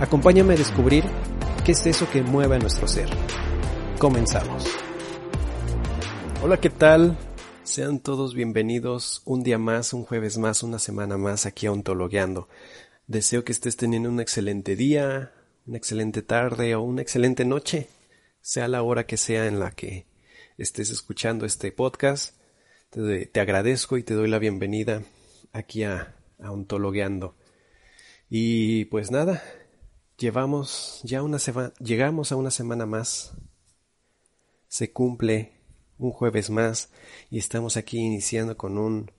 Acompáñame a descubrir qué es eso que mueve a nuestro ser. Comenzamos. Hola, ¿qué tal? Sean todos bienvenidos un día más, un jueves más, una semana más aquí a Ontologueando. Deseo que estés teniendo un excelente día, una excelente tarde o una excelente noche, sea la hora que sea en la que estés escuchando este podcast. Te, agradezco y te doy la bienvenida aquí a, a Ontologueando. Y pues nada, llevamos ya una semana, llegamos a una semana más. Se cumple un jueves más y estamos aquí iniciando con un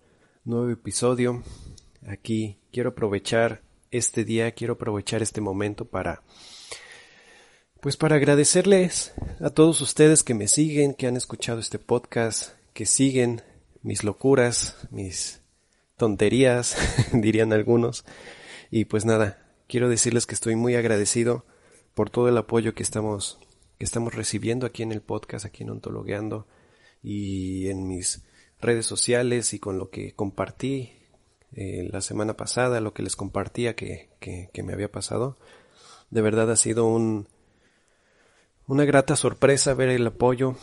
nuevo episodio. Aquí quiero aprovechar este día, quiero aprovechar este momento para pues para agradecerles a todos ustedes que me siguen, que han escuchado este podcast, que siguen mis locuras, mis tonterías, dirían algunos. Y pues nada, quiero decirles que estoy muy agradecido por todo el apoyo que estamos que estamos recibiendo aquí en el podcast, aquí en Ontologueando y en mis redes sociales y con lo que compartí eh, la semana pasada, lo que les compartía que, que, me había pasado. De verdad ha sido un, una grata sorpresa ver el apoyo,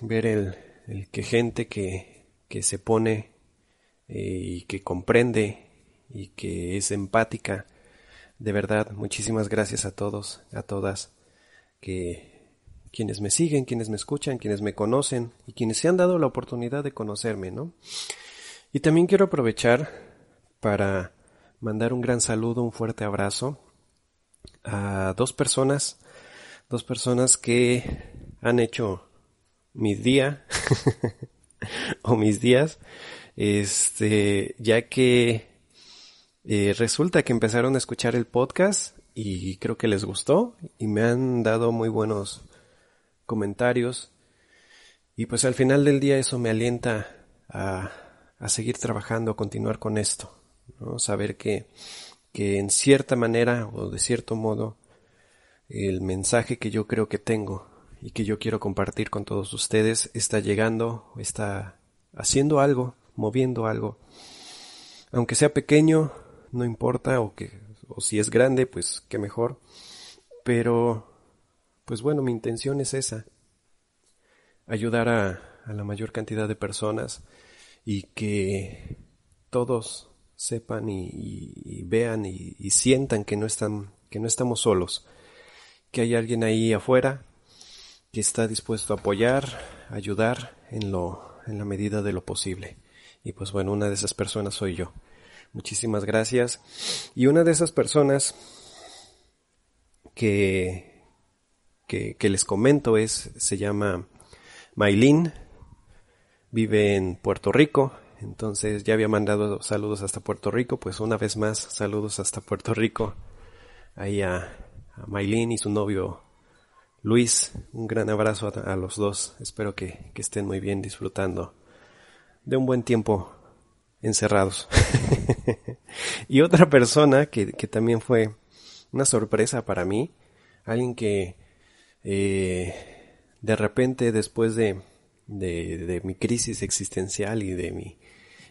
ver el, el que gente que, que se pone eh, y que comprende y que es empática de verdad, muchísimas gracias a todos, a todas, que quienes me siguen, quienes me escuchan, quienes me conocen y quienes se han dado la oportunidad de conocerme, ¿no? Y también quiero aprovechar para mandar un gran saludo, un fuerte abrazo a dos personas, dos personas que han hecho mi día o mis días, este, ya que eh, resulta que empezaron a escuchar el podcast y creo que les gustó y me han dado muy buenos comentarios y pues al final del día eso me alienta a, a seguir trabajando, a continuar con esto, ¿no? saber que, que en cierta manera o de cierto modo el mensaje que yo creo que tengo y que yo quiero compartir con todos ustedes está llegando, está haciendo algo, moviendo algo, aunque sea pequeño, no importa, o que, o si es grande, pues qué mejor. Pero, pues bueno, mi intención es esa, ayudar a, a la mayor cantidad de personas y que todos sepan y, vean y, y, sientan que no están, que no estamos solos, que hay alguien ahí afuera que está dispuesto a apoyar, ayudar en lo, en la medida de lo posible. Y pues bueno, una de esas personas soy yo. Muchísimas gracias. Y una de esas personas que, que, les comento es, se llama Maylin, vive en Puerto Rico, entonces ya había mandado saludos hasta Puerto Rico, pues una vez más saludos hasta Puerto Rico, ahí a, a Maylin y su novio Luis, un gran abrazo a, a los dos, espero que, que estén muy bien disfrutando de un buen tiempo encerrados. y otra persona que, que, también fue una sorpresa para mí, alguien que eh, de repente después de, de, mi crisis existencial y de mi,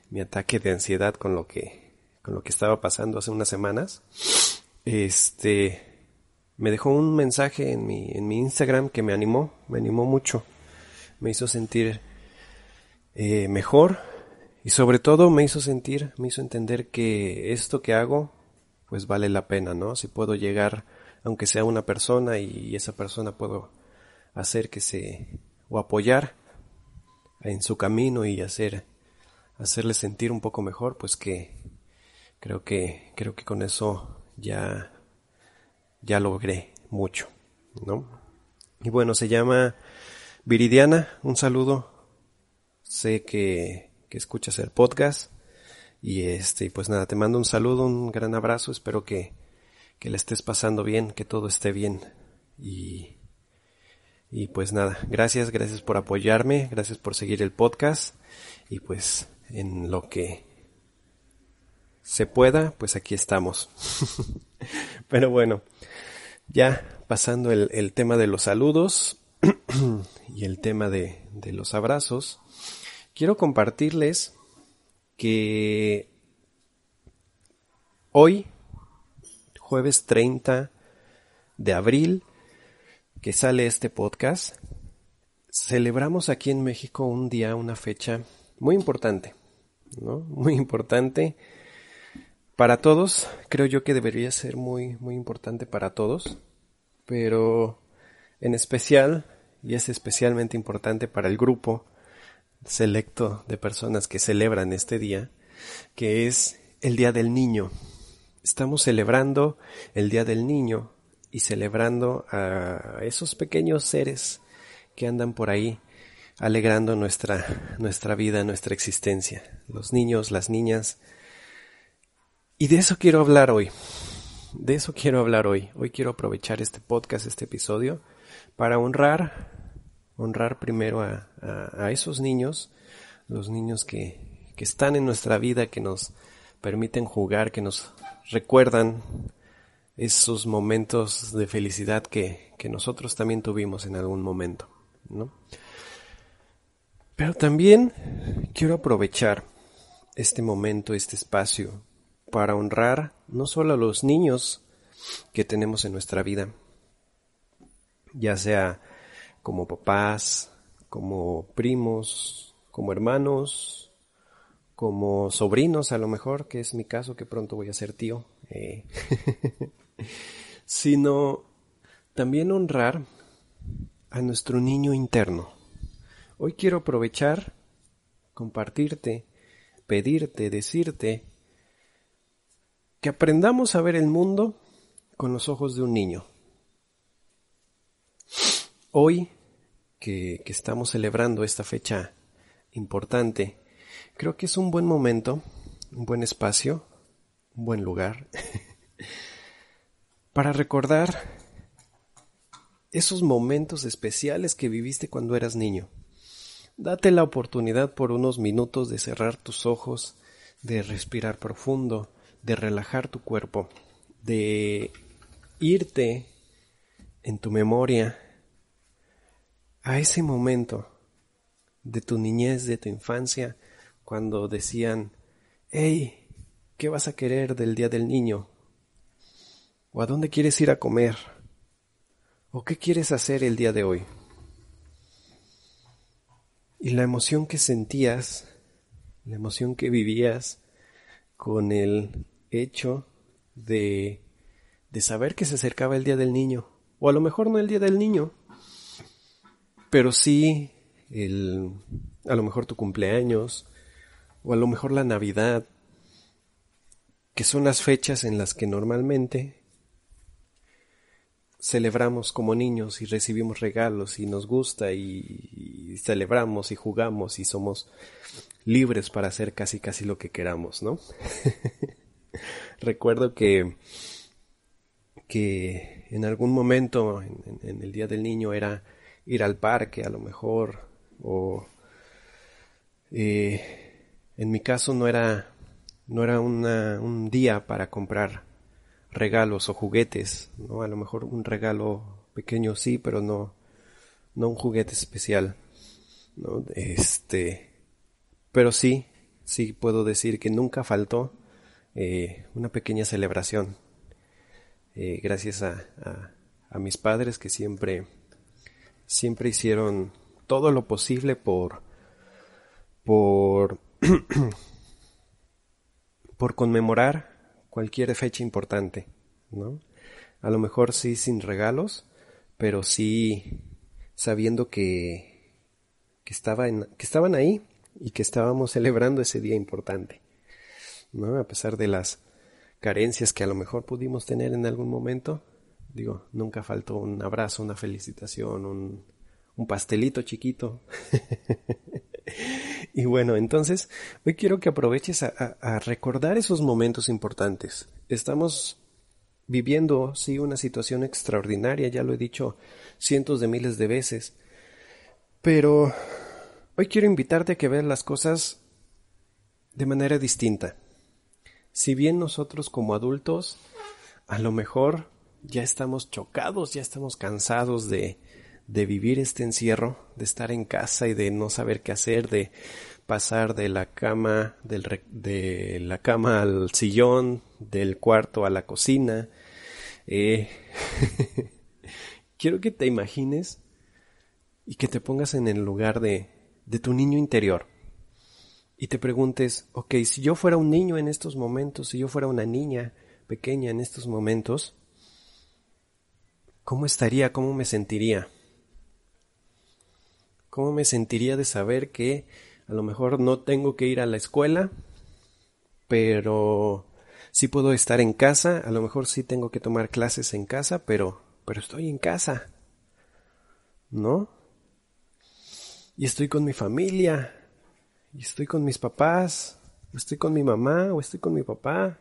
mi ataque de ansiedad con lo que con lo que estaba pasando hace unas semanas, este me dejó un mensaje en mi, en mi Instagram que me animó, me animó mucho, me hizo sentir eh, mejor, y sobre todo me hizo sentir, me hizo entender que esto que hago pues vale la pena, ¿no? Si puedo llegar, aunque sea una persona y esa persona puedo hacer que se, o apoyar en su camino y hacer, hacerle sentir un poco mejor, pues que creo que, creo que con eso ya, ya logré mucho, ¿no? Y bueno, se llama Viridiana, un saludo. Sé que, que escuchas el podcast. Y este, pues nada, te mando un saludo, un gran abrazo, espero que, que le estés pasando bien, que todo esté bien. Y, y pues nada, gracias, gracias por apoyarme, gracias por seguir el podcast. Y pues en lo que se pueda, pues aquí estamos. Pero bueno, ya pasando el, el tema de los saludos y el tema de, de los abrazos, quiero compartirles que hoy, jueves 30 de abril, que sale este podcast, celebramos aquí en México un día, una fecha muy importante, ¿no? Muy importante para todos. Creo yo que debería ser muy, muy importante para todos, pero en especial, y es especialmente importante para el grupo selecto de personas que celebran este día, que es el Día del Niño. Estamos celebrando el Día del Niño y celebrando a esos pequeños seres que andan por ahí alegrando nuestra, nuestra vida, nuestra existencia. Los niños, las niñas. Y de eso quiero hablar hoy. De eso quiero hablar hoy. Hoy quiero aprovechar este podcast, este episodio, para honrar honrar primero a, esos niños, los niños que, que están en nuestra vida, que nos permiten jugar, que nos recuerdan esos momentos de felicidad que, que nosotros también tuvimos en algún momento, ¿no? Pero también quiero aprovechar este momento, este espacio, para honrar no solo a los niños que tenemos en nuestra vida, ya sea como papás, como primos, como hermanos, como sobrinos a lo mejor, que es mi caso, que pronto voy a ser tío, eh, sino también honrar a nuestro niño interno. Hoy quiero aprovechar, compartirte, pedirte, decirte que aprendamos a ver el mundo con los ojos de un niño. Hoy que, estamos celebrando esta fecha importante, creo que es un buen momento, un buen espacio, un buen lugar para recordar esos momentos especiales que viviste cuando eras niño. Date la oportunidad por unos minutos de cerrar tus ojos, de respirar profundo, de relajar tu cuerpo, de irte en tu memoria a ese momento de tu niñez, de tu infancia, cuando decían, hey, ¿qué vas a querer del Día del Niño? ¿O a dónde quieres ir a comer? ¿O qué quieres hacer el día de hoy? Y la emoción que sentías, la emoción que vivías con el hecho de, de saber que se acercaba el Día del Niño, o a lo mejor no el Día del Niño, pero sí el, a lo mejor tu cumpleaños o a lo mejor la Navidad, que son las fechas en las que normalmente celebramos como niños y recibimos regalos y nos gusta y, celebramos y jugamos y somos libres para hacer casi casi lo que queramos, ¿no? Recuerdo que que en algún momento en el Día del Niño era ir al parque a lo mejor o eh, en mi caso no era no era un día para comprar regalos o juguetes no a lo mejor un regalo pequeño sí pero no no un juguete especial no este pero sí sí puedo decir que nunca faltó eh, una pequeña celebración eh, gracias a, a mis padres que siempre siempre hicieron todo lo posible por por por conmemorar cualquier fecha importante, ¿no? A lo mejor sí sin regalos, pero sí sabiendo que, que, que estaban ahí y que estábamos celebrando ese día importante, ¿no? A pesar de las carencias que a lo mejor pudimos tener en algún momento, digo, nunca faltó un abrazo, una felicitación, un, un pastelito chiquito. y bueno, entonces hoy quiero que aproveches a, recordar esos momentos importantes. Estamos viviendo, sí, una situación extraordinaria, ya lo he dicho cientos de miles de veces, pero hoy quiero invitarte a que veas las cosas de manera distinta. Si bien nosotros como adultos, a lo mejor ya estamos chocados, ya estamos cansados de, de vivir este encierro, de estar en casa y de no saber qué hacer, de pasar de la cama, del, de la cama al sillón, del cuarto a la cocina. Eh, quiero que te imagines y que te pongas en el lugar de, de tu niño interior y te preguntes, ok, si yo fuera un niño en estos momentos, si yo fuera una niña pequeña en estos momentos, ¿cómo estaría? ¿Cómo me sentiría? ¿Cómo me sentiría de saber que a lo mejor no tengo que ir a la escuela, pero sí puedo estar en casa, a lo mejor sí tengo que tomar clases en casa, pero pero estoy en casa. ¿No? Y estoy con mi familia, y estoy con mis papás, estoy con mi mamá, o estoy con mi papá.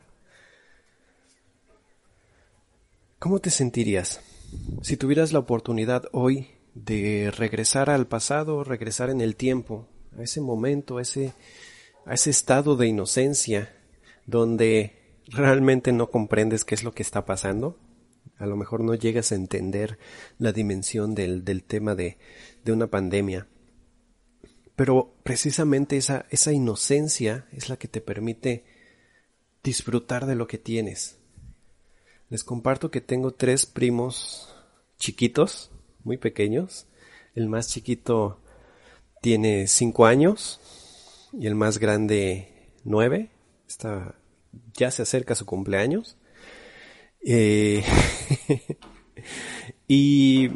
¿Cómo te sentirías si tuvieras la oportunidad hoy de regresar al pasado, regresar en el tiempo, a ese momento, a ese, a ese estado de inocencia donde realmente no comprendes qué es lo que está pasando. A lo mejor no llegas a entender la dimensión del, del tema de, de una pandemia. Pero precisamente esa, esa inocencia es la que te permite disfrutar de lo que tienes. Les comparto que tengo tres primos chiquitos, muy pequeños. El más chiquito tiene cinco años y el más grande nueve. Está, ya se acerca su cumpleaños. Eh, y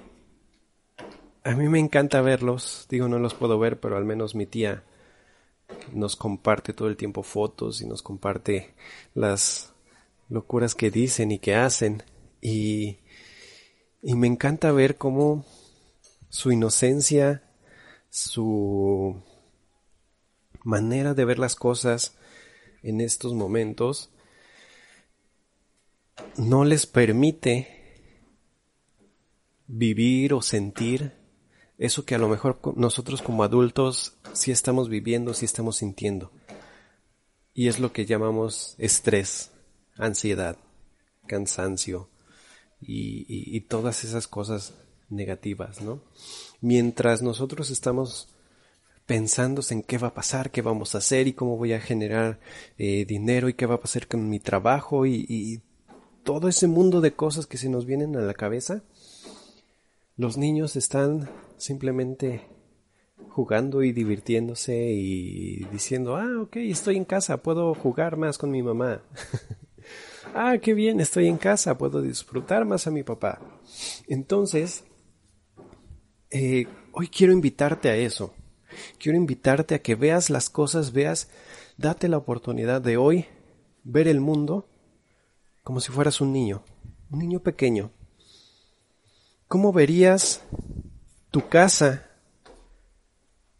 a mí me encanta verlos. Digo, no los puedo ver, pero al menos mi tía nos comparte todo el tiempo fotos y nos comparte las locuras que dicen y que hacen. Y y me encanta ver cómo su inocencia, su manera de ver las cosas en estos momentos no les permite vivir o sentir eso que a lo mejor nosotros como adultos sí estamos viviendo, sí estamos sintiendo. Y es lo que llamamos estrés, ansiedad, cansancio, y, todas esas cosas negativas, ¿no? Mientras nosotros estamos pensando en qué va a pasar, qué vamos a hacer y cómo voy a generar eh, dinero y qué va a pasar con mi trabajo y, y, todo ese mundo de cosas que se nos vienen a la cabeza, los niños están simplemente jugando y divirtiéndose y diciendo, ah, ok, estoy en casa, puedo jugar más con mi mamá. ah, qué bien, estoy en casa, puedo disfrutar más a mi papá. Entonces, eh, hoy quiero invitarte a eso. Quiero invitarte a que veas las cosas, veas, date la oportunidad de hoy ver el mundo como si fueras un niño, un niño pequeño. ¿Cómo verías tu casa?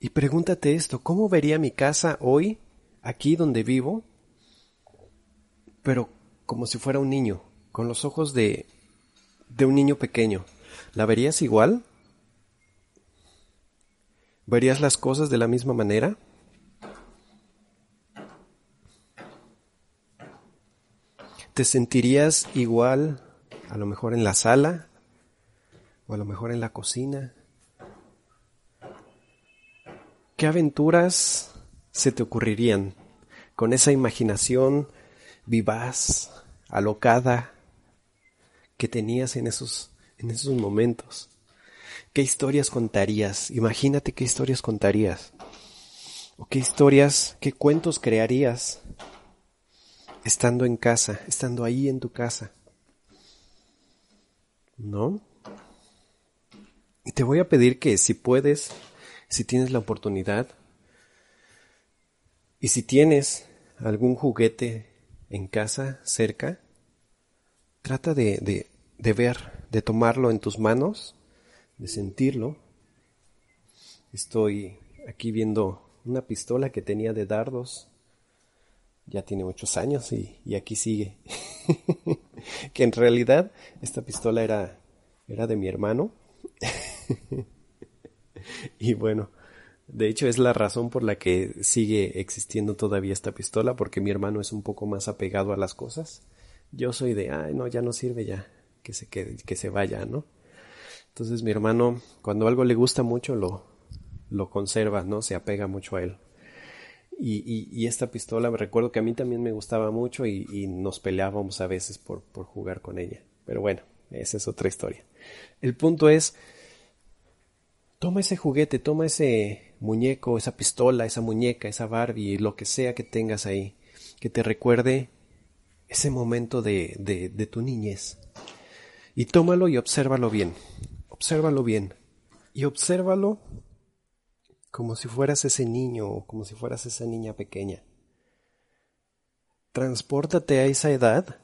Y pregúntate esto, ¿cómo vería mi casa hoy, aquí donde vivo? Pero como si fuera un niño, con los ojos de, de un niño pequeño. ¿La verías igual? ¿Verías las cosas de la misma manera? ¿Te sentirías igual a lo mejor en la sala o a lo mejor en la cocina? ¿Qué aventuras se te ocurrirían con esa imaginación vivaz, alocada que tenías en esos, en esos momentos. ¿Qué historias contarías? Imagínate qué historias contarías. ¿O qué historias, qué cuentos crearías estando en casa, estando ahí en tu casa. ¿No? Y te voy a pedir que si puedes, si tienes la oportunidad, y si tienes algún juguete en casa cerca, trata de, de, de ver, de tomarlo en tus manos, de sentirlo. Estoy aquí viendo una pistola que tenía de dardos. Ya tiene muchos años y, y aquí sigue. que en realidad esta pistola era, era de mi hermano. y bueno, de hecho, es la razón por la que sigue existiendo todavía esta pistola, porque mi hermano es un poco más apegado a las cosas. Yo soy de, ay, no, ya no sirve ya, que se quede, que se vaya, ¿no? Entonces mi hermano, cuando algo le gusta mucho, lo, lo conserva, ¿no? Se apega mucho a él. Y, y, y esta pistola, me recuerdo que a mí también me gustaba mucho y, y nos peleábamos a veces por, por jugar con ella. Pero bueno, esa es otra historia. El punto es, toma ese juguete, toma ese muñeco, esa pistola, esa muñeca, esa Barbie, lo que sea que tengas ahí, que te recuerde ese momento de, de, tu niñez. Y tómalo y obsérvalo bien, obsérvalo bien. Y obsérvalo como si fueras ese niño o como si fueras esa niña pequeña. Transpórtate a esa edad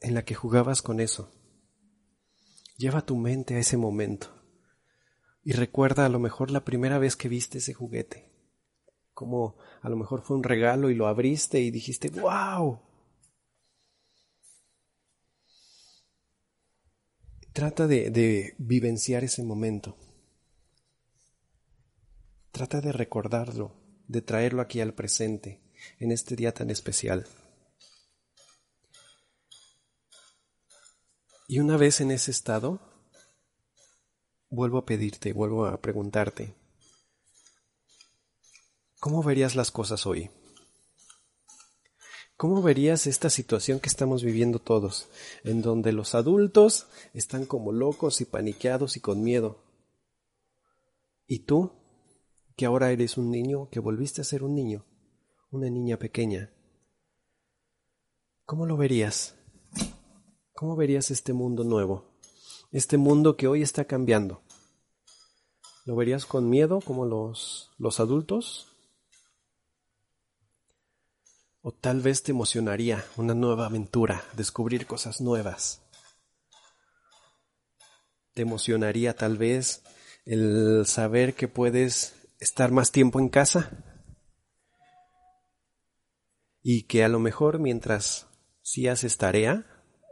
en la que jugabas con eso. Lleva tu mente a ese momento y recuerda a lo mejor la primera vez que viste ese juguete. Como a lo mejor fue un regalo y lo abriste y dijiste, ¡wow! Trata de, de vivenciar ese momento. Trata de recordarlo, de traerlo aquí al presente, en este día tan especial. Y una vez en ese estado, vuelvo a pedirte, vuelvo a preguntarte, ¿cómo verías las cosas hoy? ¿Cómo verías esta situación que estamos viviendo todos, en donde los adultos están como locos y paniqueados y con miedo? ¿Y tú, que ahora eres un niño, que volviste a ser un niño, una niña pequeña? ¿Cómo lo verías? ¿Cómo verías este mundo nuevo? Este mundo que hoy está cambiando? ¿Lo verías con miedo como los, los adultos? ¿O tal vez te emocionaría una nueva aventura, descubrir cosas nuevas? ¿Te emocionaría tal vez el saber que puedes estar más tiempo en casa? Y que a lo mejor mientras si haces tarea,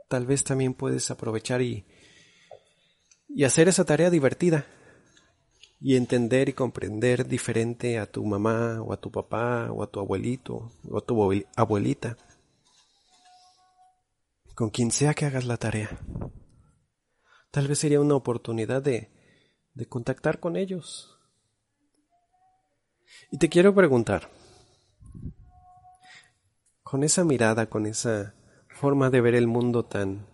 tal vez también puedes aprovechar y y hacer esa tarea divertida y entender y comprender diferente a tu mamá o a tu papá o a tu abuelito o a tu abuelita, con quien sea que hagas la tarea. Tal vez sería una oportunidad de, de contactar con ellos. Y te quiero preguntar, con esa mirada, con esa forma de ver el mundo tan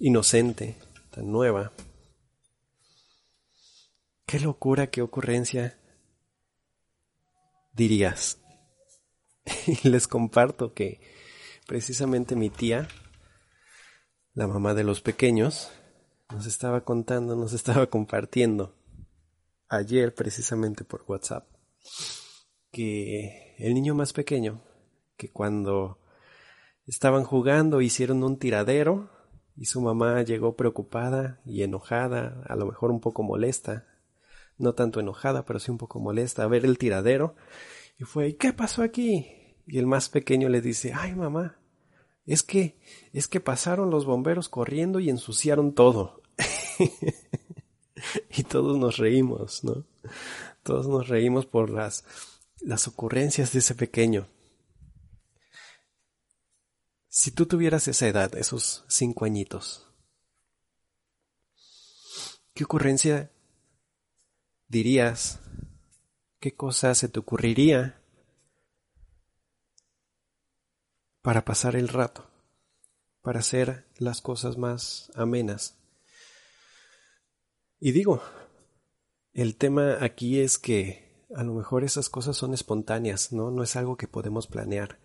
inocente, tan nueva, Qué locura, qué ocurrencia dirías. Y les comparto que precisamente mi tía, la mamá de los pequeños, nos estaba contando, nos estaba compartiendo ayer precisamente por WhatsApp que el niño más pequeño, que cuando estaban jugando hicieron un tiradero y su mamá llegó preocupada y enojada, a lo mejor un poco molesta, no tanto enojada, pero sí un poco molesta, a ver el tiradero. Y fue, ¿y qué pasó aquí? Y el más pequeño le dice, ay mamá, es que, es que pasaron los bomberos corriendo y ensuciaron todo. y todos nos reímos, ¿no? Todos nos reímos por las, las ocurrencias de ese pequeño. Si tú tuvieras esa edad, esos cinco añitos, ¿qué ocurrencia dirías? ¿Qué cosa se te ocurriría para pasar el rato, para hacer las cosas más amenas? Y digo, el tema aquí es que a lo mejor esas cosas son espontáneas, ¿no? No es algo que podemos planear.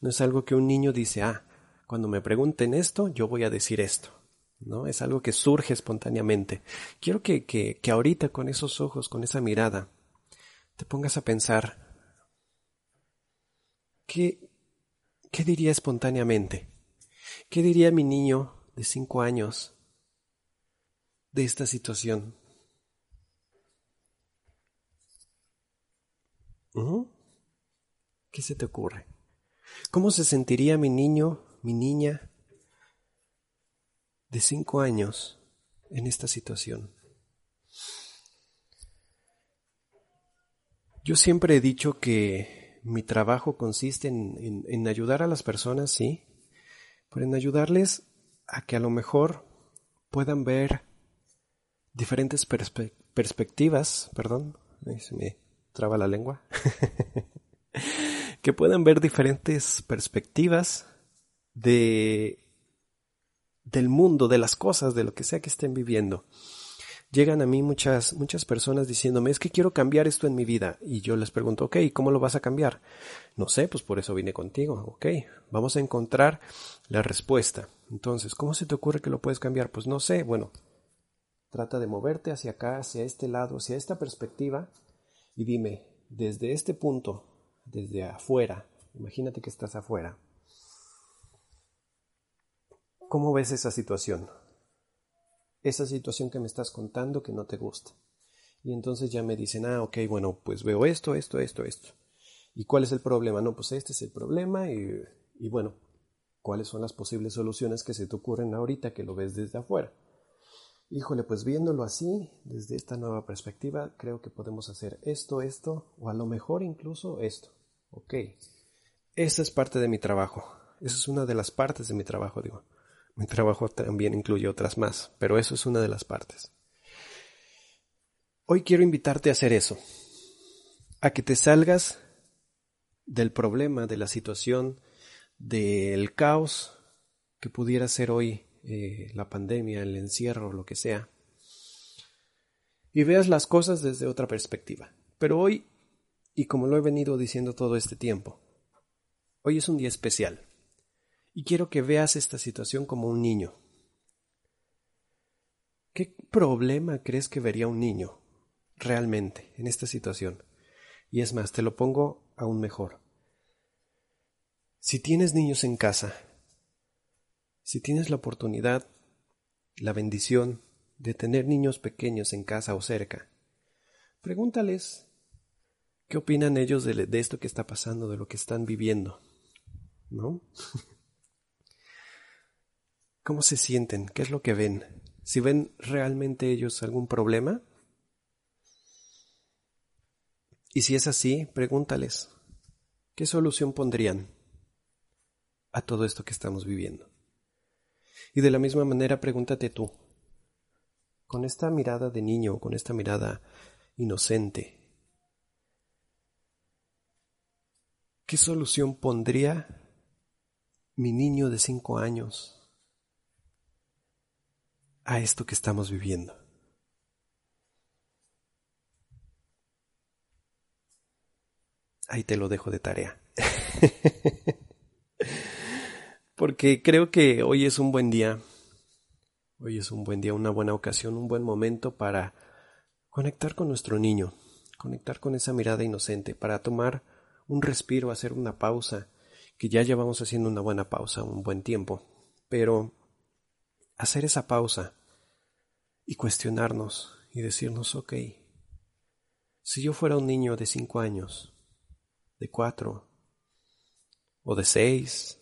No es algo que un niño dice, ah, cuando me pregunten esto, yo voy a decir esto. ¿No? Es algo que surge espontáneamente. Quiero que, que, que ahorita con esos ojos, con esa mirada, te pongas a pensar, ¿qué, qué diría espontáneamente? ¿Qué diría mi niño de cinco años de esta situación? ¿Qué se te ocurre? ¿Cómo se sentiría mi niño, mi niña de cinco años en esta situación? Yo siempre he dicho que mi trabajo consiste en, ayudar a las personas, sí, pero en ayudarles a que a lo mejor puedan ver diferentes perspectivas, perdón, se me traba la lengua, que puedan ver diferentes perspectivas de del mundo, de las cosas, de lo que sea que estén viviendo. Llegan a mí muchas, muchas personas diciéndome, es que quiero cambiar esto en mi vida. Y yo les pregunto, ok, ¿cómo lo vas a cambiar? No sé, pues por eso vine contigo. Ok, vamos a encontrar la respuesta. Entonces, ¿cómo se te ocurre que lo puedes cambiar? Pues no sé, bueno, trata de moverte hacia acá, hacia este lado, hacia esta perspectiva y dime, desde este punto, desde afuera, imagínate que estás afuera, ¿cómo ves esa situación? Esa situación que me estás contando que no te gusta. Y entonces ya me dicen, ah, ok, bueno, pues veo esto, esto, esto, esto. ¿Y cuál es el problema? No, pues este es el problema y, y bueno, ¿cuáles son las posibles soluciones que se te ocurren ahorita que lo ves desde afuera? híjole, pues viéndolo así, desde esta nueva perspectiva, creo que podemos hacer esto, esto, o a lo mejor incluso esto. Ok, esa es parte de mi trabajo. Esa es una de las partes de mi trabajo, digo. Mi trabajo también incluye otras más, pero eso es una de las partes. Hoy quiero invitarte a hacer eso, a que te salgas del problema, de la situación, del caos que pudiera ser hoy eh, la pandemia, el encierro, lo que sea, y veas las cosas desde otra perspectiva. Pero hoy, y como lo he venido diciendo todo este tiempo, hoy es un día especial, y quiero que veas esta situación como un niño. ¿Qué problema crees que vería un niño realmente en esta situación? Y es más, te lo pongo aún mejor. Si tienes niños en casa si tienes la oportunidad, la bendición de tener niños pequeños en casa o cerca, pregúntales qué opinan ellos de, esto que está pasando, de lo que están viviendo, ¿no? ¿Cómo se sienten? ¿Qué es lo que ven? Si ven realmente ellos algún problema. Y si es así, pregúntales, ¿qué solución pondrían a todo esto que estamos viviendo? Y de la misma manera pregúntate tú, con esta mirada de niño, con esta mirada inocente, ¿qué solución pondría mi niño de cinco años a esto que estamos viviendo? Ahí te lo dejo de tarea. porque creo que hoy es un buen día. Hoy es un buen día, una buena ocasión, un buen momento para conectar con nuestro niño, conectar con esa mirada inocente, para tomar un respiro, hacer una pausa, que ya llevamos haciendo una buena pausa, un buen tiempo, pero hacer esa pausa y cuestionarnos y decirnos, ok, si yo fuera un niño de cinco años, de cuatro, o de seis,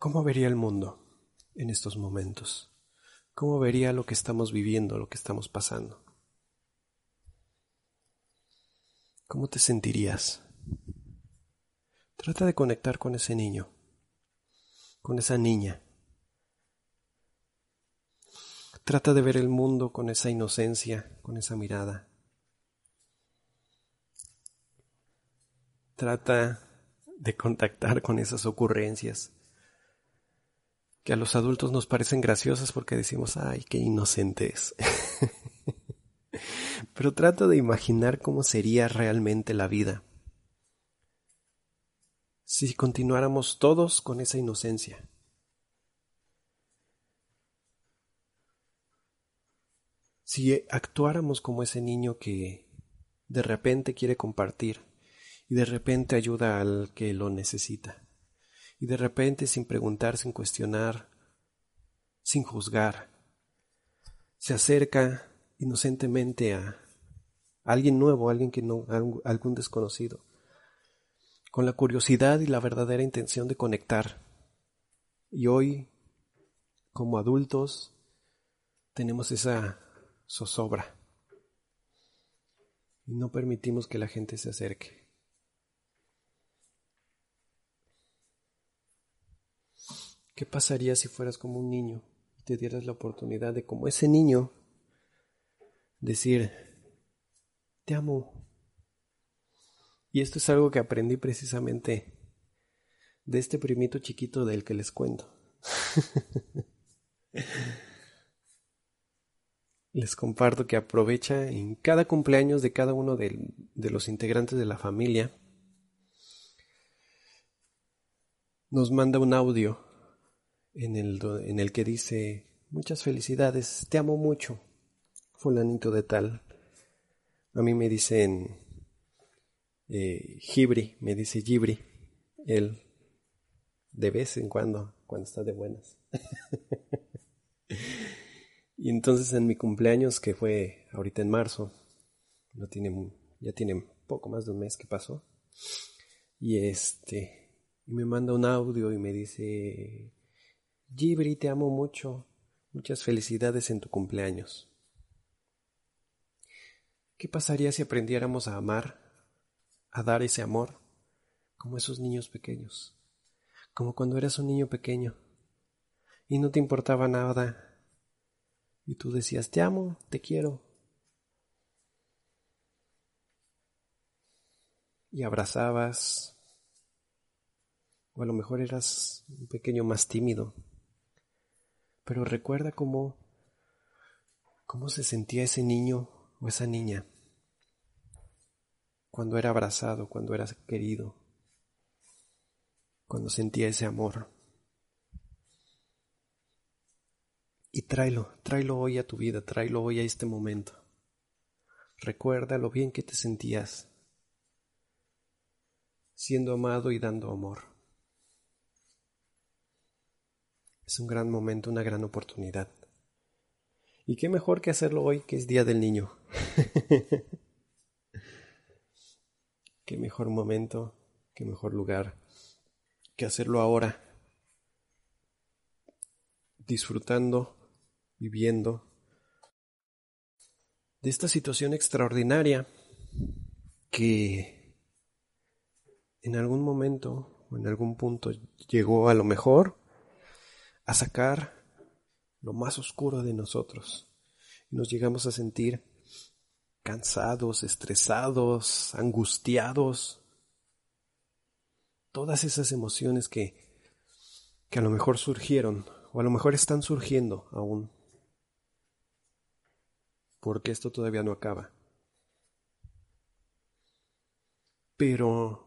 ¿Cómo vería el mundo en estos momentos? ¿Cómo vería lo que estamos viviendo, lo que estamos pasando? ¿Cómo te sentirías? Trata de conectar con ese niño, con esa niña. Trata de ver el mundo con esa inocencia, con esa mirada. Trata de contactar con esas ocurrencias que a los adultos nos parecen graciosas porque decimos, ay, qué inocente es. Pero trato de imaginar cómo sería realmente la vida si continuáramos todos con esa inocencia. Si actuáramos como ese niño que de repente quiere compartir y de repente ayuda al que lo necesita y de repente sin preguntar, sin cuestionar, sin juzgar, se acerca inocentemente a alguien nuevo, alguien que no, algún desconocido, con la curiosidad y la verdadera intención de conectar. Y hoy, como adultos, tenemos esa zozobra y no permitimos que la gente se acerque. ¿Qué pasaría si fueras como un niño y te dieras la oportunidad de, como ese niño, decir, te amo. Y esto es algo que aprendí precisamente de este primito chiquito del que les cuento. les comparto que aprovecha en cada cumpleaños de cada uno de, los integrantes de la familia. Nos manda un audio en el, en el que dice, muchas felicidades, te amo mucho, fulanito de tal. A mí me dicen eh, Gibri, me dice Gibri, él de vez en cuando, cuando está de buenas. y entonces en mi cumpleaños, que fue ahorita en marzo, no tiene, ya tiene poco más de un mes que pasó, y este, me manda un audio y me dice, Gibri, te amo mucho, muchas felicidades en tu cumpleaños. ¿Qué pasaría si aprendiéramos a amar, a dar ese amor, como esos niños pequeños? Como cuando eras un niño pequeño y no te importaba nada y tú decías, te amo, te quiero. Y abrazabas, o a lo mejor eras un pequeño más tímido, pero recuerda cómo, cómo se sentía ese niño o esa niña cuando era abrazado, cuando era querido, cuando sentía ese amor. Y tráelo, tráelo hoy a tu vida, tráelo hoy a este momento. Recuerda lo bien que te sentías siendo amado y dando amor. Es un gran momento, una gran oportunidad. Y qué mejor que hacerlo hoy, que es Día del Niño. qué mejor momento, qué mejor lugar que hacerlo ahora. Disfrutando, viviendo de esta situación extraordinaria que en algún momento o en algún punto llegó a lo mejor a sacar lo más oscuro de nosotros. Y nos llegamos a sentir cansados, estresados, angustiados. Todas esas emociones que, que a lo mejor surgieron o a lo mejor están surgiendo aún. Porque esto todavía no acaba. Pero,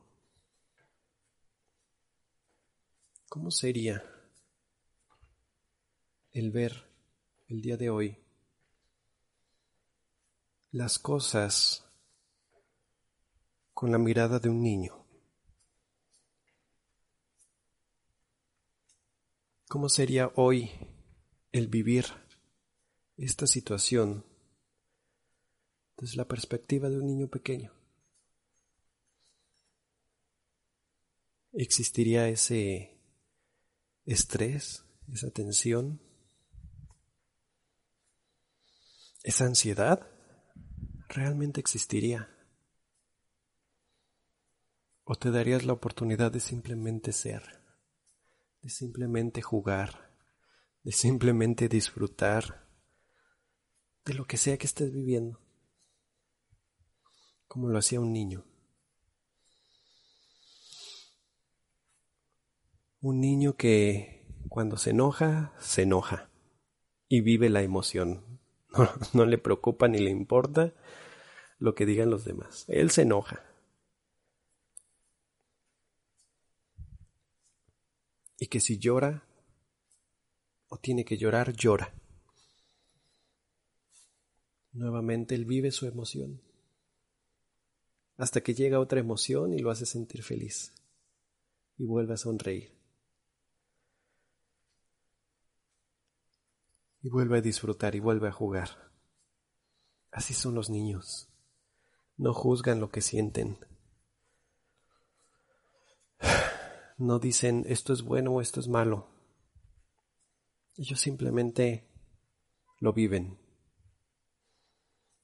¿cómo sería el ver el día de hoy las cosas con la mirada de un niño. ¿Cómo sería hoy el vivir esta situación desde la perspectiva de un niño pequeño? ¿Existiría ese estrés, esa tensión? ¿Esa ansiedad realmente existiría? ¿O te darías la oportunidad de simplemente ser, de simplemente jugar, de simplemente disfrutar de lo que sea que estés viviendo, como lo hacía un niño? Un niño que cuando se enoja, se enoja y vive la emoción, no, le preocupa ni le importa lo que digan los demás. Él se enoja. y que si llora o tiene que llorar, llora. Nuevamente él vive su emoción hasta que llega otra emoción y lo hace sentir feliz y vuelve a sonreír. Y vuelve a disfrutar y vuelve a jugar. Así son los niños. No juzgan lo que sienten. No dicen esto es bueno o esto es malo. Ellos simplemente lo viven.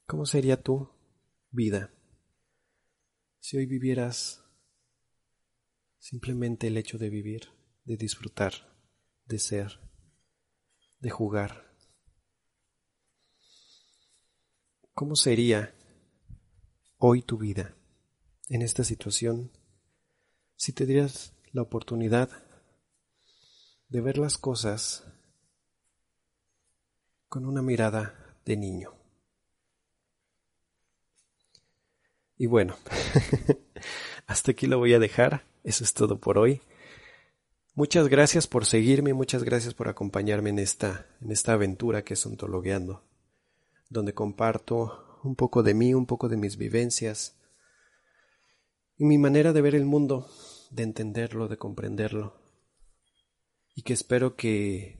¿Cómo sería tu vida si hoy vivieras simplemente el hecho de vivir, de disfrutar, de ser, de jugar? ¿Cómo sería hoy tu vida en esta situación si te dieras la oportunidad de ver las cosas con una mirada de niño? Y bueno, hasta aquí lo voy a dejar. Eso es todo por hoy. Muchas gracias por seguirme, muchas gracias por acompañarme en esta, en esta aventura que es ontologueando donde comparto un poco de mí, un poco de mis vivencias y mi manera de ver el mundo, de entenderlo, de comprenderlo, y que espero que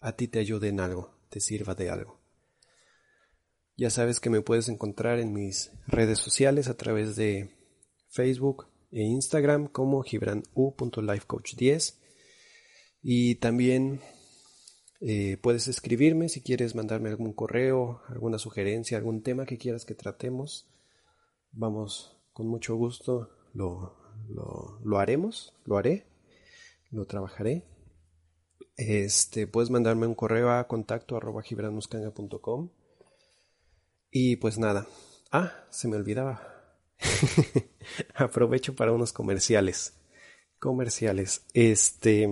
a ti te ayude en algo, te sirva de algo. Ya sabes que me puedes encontrar en mis redes sociales a través de Facebook e Instagram como gibranu.lifecoach10 y también eh, puedes escribirme si quieres mandarme algún correo, alguna sugerencia, algún tema que quieras que tratemos. Vamos, con mucho gusto lo, lo, haremos, lo haré, lo trabajaré. Este, puedes mandarme un correo a contacto Y pues nada. Ah, se me olvidaba. Aprovecho para unos comerciales. Comerciales. Este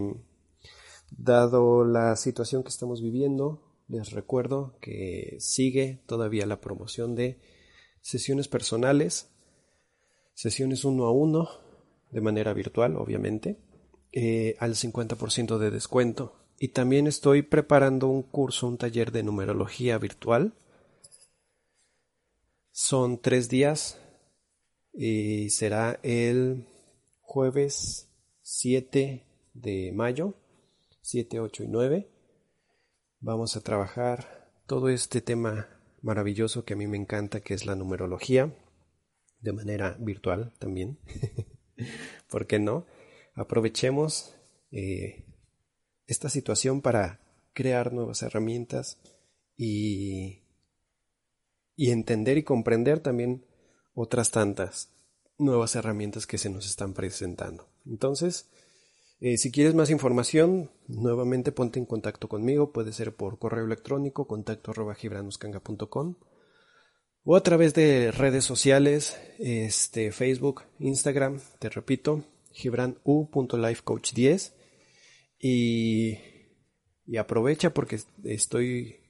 Dado la situación que estamos viviendo, les recuerdo que sigue todavía la promoción de sesiones personales, sesiones uno a uno, de manera virtual, obviamente, eh, al 50% de descuento. Y también estoy preparando un curso, un taller de numerología virtual. Son tres días y será el jueves 7 de mayo 7, 8 y 9. Vamos a trabajar todo este tema maravilloso que a mí me encanta, que es la numerología, de manera virtual también. ¿Por qué no? Aprovechemos eh, esta situación para crear nuevas herramientas y, y entender y comprender también otras tantas nuevas herramientas que se nos están presentando. Entonces, eh, si quieres más información, nuevamente ponte en contacto conmigo, puede ser por correo electrónico, contacto arroba o a través de redes sociales, este, Facebook, Instagram, te repito, gibranu.lifecoach10 y, y aprovecha porque estoy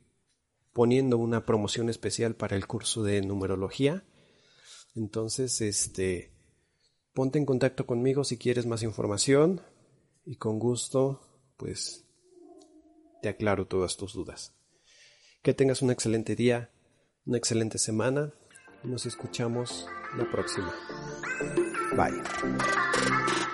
poniendo una promoción especial para el curso de numerología. Entonces, este, ponte en contacto conmigo si quieres más información y con gusto, pues, te aclaro todas tus dudas. Que tengas un excelente día, una excelente semana y nos escuchamos la próxima. Bye.